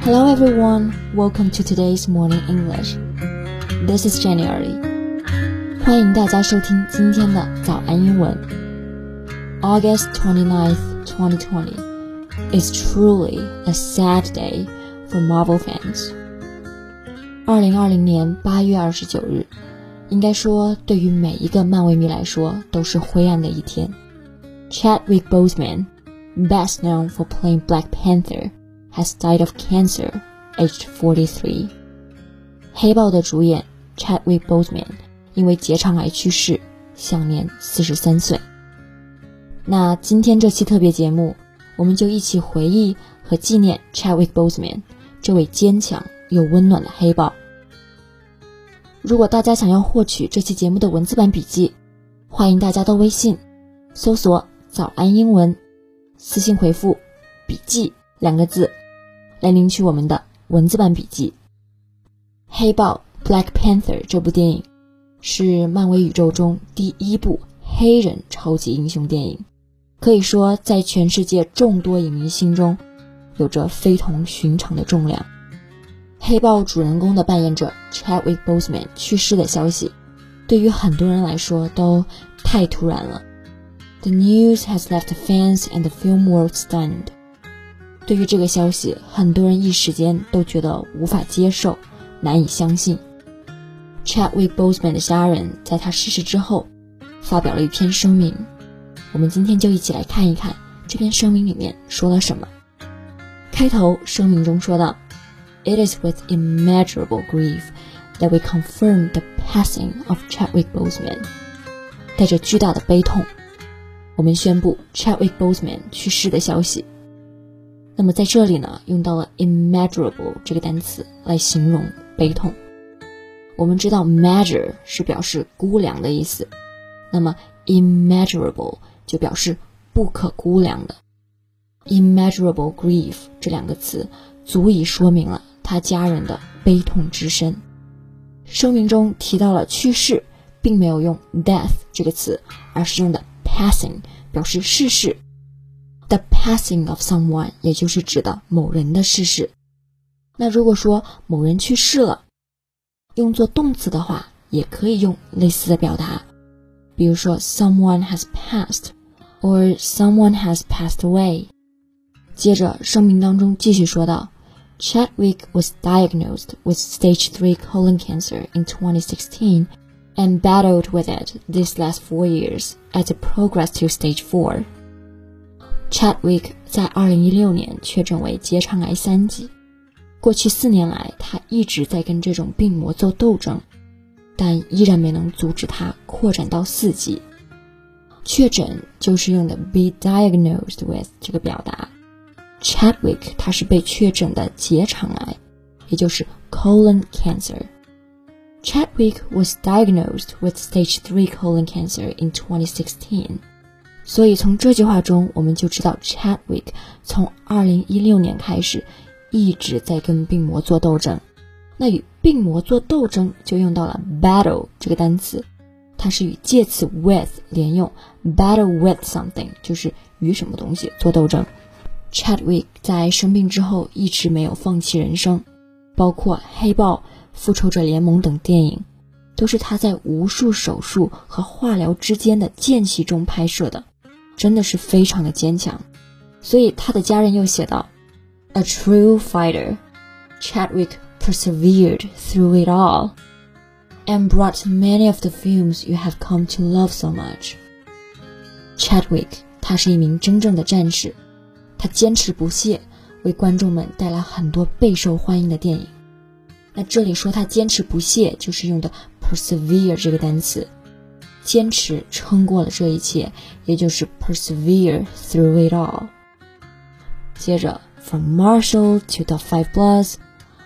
Hello everyone, welcome to today's morning English. This is January. 欢迎大家收听今天的早安英文。August 29th, 2020 is truly a sad day for Marvel fans. 二零二零年八月二十九日，应该说对于每一个漫威迷来说都是灰暗的一天。Chadwick Boseman, best known for playing Black Panther, Has died of cancer, aged 43. 黑豹的主演 Chadwick Boseman 因为结肠癌去世，享年四十三岁。那今天这期特别节目，我们就一起回忆和纪念 Chadwick Boseman 这位坚强又温暖的黑豹。如果大家想要获取这期节目的文字版笔记，欢迎大家到微信搜索“早安英文”，私信回复“笔记”两个字。来领取我们的文字版笔记。《黑豹》（Black Panther） 这部电影是漫威宇宙中第一部黑人超级英雄电影，可以说在全世界众多影迷心中有着非同寻常的重量。黑豹主人公的扮演者 Chadwick Boseman 去世的消息，对于很多人来说都太突然了。The news has left fans and the film world stunned. 对于这个消息，很多人一时间都觉得无法接受，难以相信。Chadwick Boseman 的家人在他逝世之后，发表了一篇声明。我们今天就一起来看一看这篇声明里面说了什么。开头声明中说道：“It is with immeasurable grief that we confirm the passing of Chadwick Boseman。”带着巨大的悲痛，我们宣布 Chadwick Boseman 去世的消息。那么在这里呢，用到了 immeasurable 这个单词来形容悲痛。我们知道 measure 是表示估量的意思，那么 immeasurable 就表示不可估量的。immeasurable grief 这两个词足以说明了他家人的悲痛之深。声明中提到了去世，并没有用 death 这个词，而是用的 passing 表示逝世。The passing of someone，也就是指的某人的逝世。那如果说某人去世了，用作动词的话，也可以用类似的表达，比如说 someone has passed，or someone has passed away。接着声明当中继续说到，Chadwick was diagnosed with stage three colon cancer in 2016 and battled with it these last four years as it progressed to stage four。 Chadwick 在2016年确诊为结肠癌三级。过去四年来，他一直在跟这种病魔做斗争，但依然没能阻止它扩展到四级。确诊就是用的 be diagnosed with 这个表达。Chadwick 他是被确诊的结肠癌，也就是 colon cancer。Chadwick was diagnosed with stage three colon cancer in 2016。所以从这句话中，我们就知道 Chadwick 从2016年开始一直在跟病魔做斗争。那与病魔做斗争，就用到了 battle 这个单词，它是与介词 with 连用，battle with something 就是与什么东西做斗争。Chadwick 在生病之后一直没有放弃人生，包括《黑豹》《复仇者联盟》等电影，都是他在无数手术和化疗之间的间隙中拍摄的。真的是非常的坚强，所以他的家人又写道：“A true fighter, Chadwick persevered through it all, and brought many of the films you have come to love so much.” Chadwick，他是一名真正的战士，他坚持不懈，为观众们带来很多备受欢迎的电影。那这里说他坚持不懈，就是用的 persevere 这个单词。坚持撑过了这一切，也就是 persevere through it all。接着，From Marshall to the Five Bloods,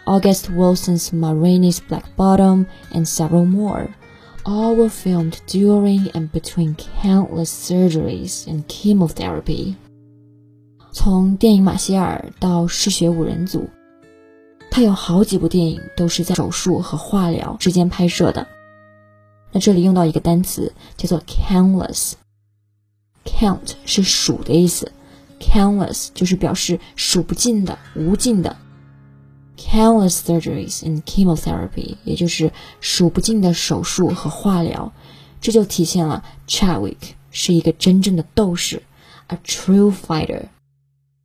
August Wilson's Ma Rainey's Black Bottom, and several more, all were filmed during and between countless surgeries and chemotherapy。从电影《马歇尔》到《嗜血五人组》，他有好几部电影都是在手术和化疗之间拍摄的。那这里用到一个单词叫做 countless，count 是数的意思，countless 就是表示数不尽的、无尽的。countless surgeries and chemotherapy，也就是数不尽的手术和化疗。这就体现了 Chadwick 是一个真正的斗士，a true fighter。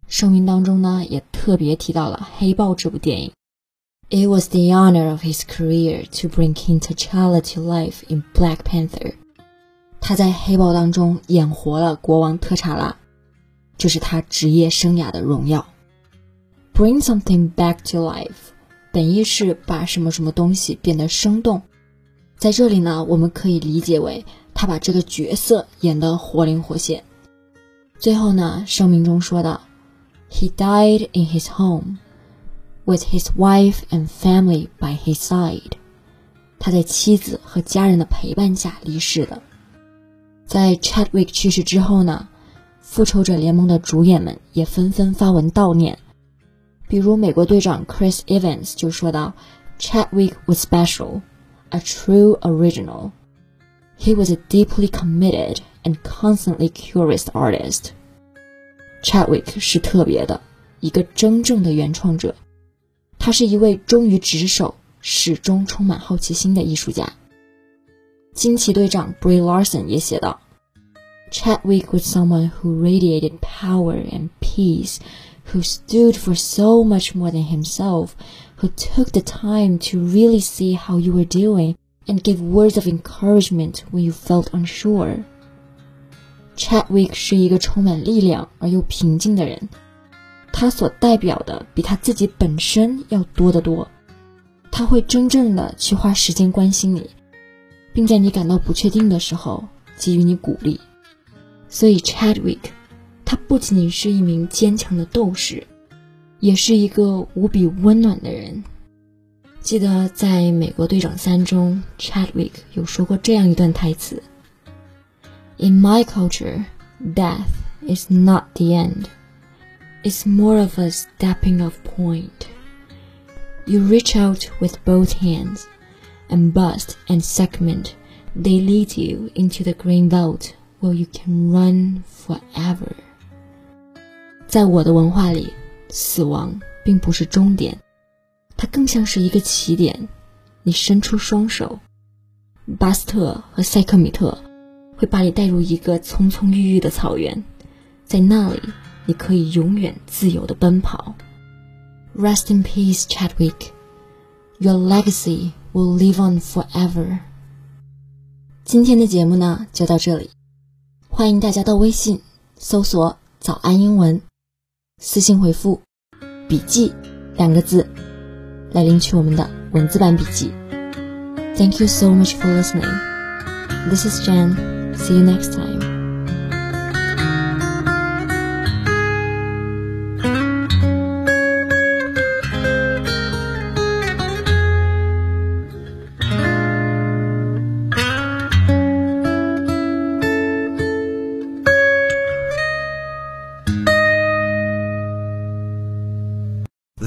声明当中呢，也特别提到了《黑豹》这部电影。It was the honor of his career to bring King T'Challa to life in Black Panther。他在《黑豹》当中演活了国王特查拉，这是他职业生涯的荣耀。Bring something back to life，本意是把什么什么东西变得生动。在这里呢，我们可以理解为他把这个角色演得活灵活现。最后呢，声明中说的，He died in his home with his wife and family by his side。他在妻子和家人的陪伴下离世的。在 Chadwick 去世之后呢，复仇者联盟的主演们也纷纷发文悼念。比如美国队长 Chris Evans 就说到，Chadwick was special。a true original. He was a deeply committed and constantly curious artist. Chadwick 是特别的，一个真正的原创者。 他是一位忠于职守、始终充满好奇心的艺术家。惊奇队长 Brie Larson 也写道：“Chadwick was someone who radiated power and peace, who stood for so much more than himself, who took the time to really see how you were doing and give words of encouragement when you felt unsure. Chadwick 是一个充满力量而又平静的人， 他所代表的比他自己本身要多得多。他会真正的去花时间关心你，并在你感到不确定的时候给予你鼓励。所以，Chadwick，他不仅仅是一名坚强的斗士。也是一个无比温暖的人。记得在《美国队长三》中，Chadwick 有说过这样一段台词：“In my culture, death is not the end. It's more of a stepping off point. You reach out with both hands, and bust and segment, they lead you into the green belt where you can run forever.” 在我的文化里。死亡并不是终点，它更像是一个起点。你伸出双手，巴斯特和塞克米特会把你带入一个葱葱郁郁的草原，在那里 你可以永远自由的奔跑。Rest in peace, Chadwick. Your legacy will live on forever. 今天的节目呢就到这里，欢迎大家到微信搜索“早安英文”。私信回复“笔记”两个字，来领取我们的文字版笔记。Thank you so much for listening. This is Jen. See you next time.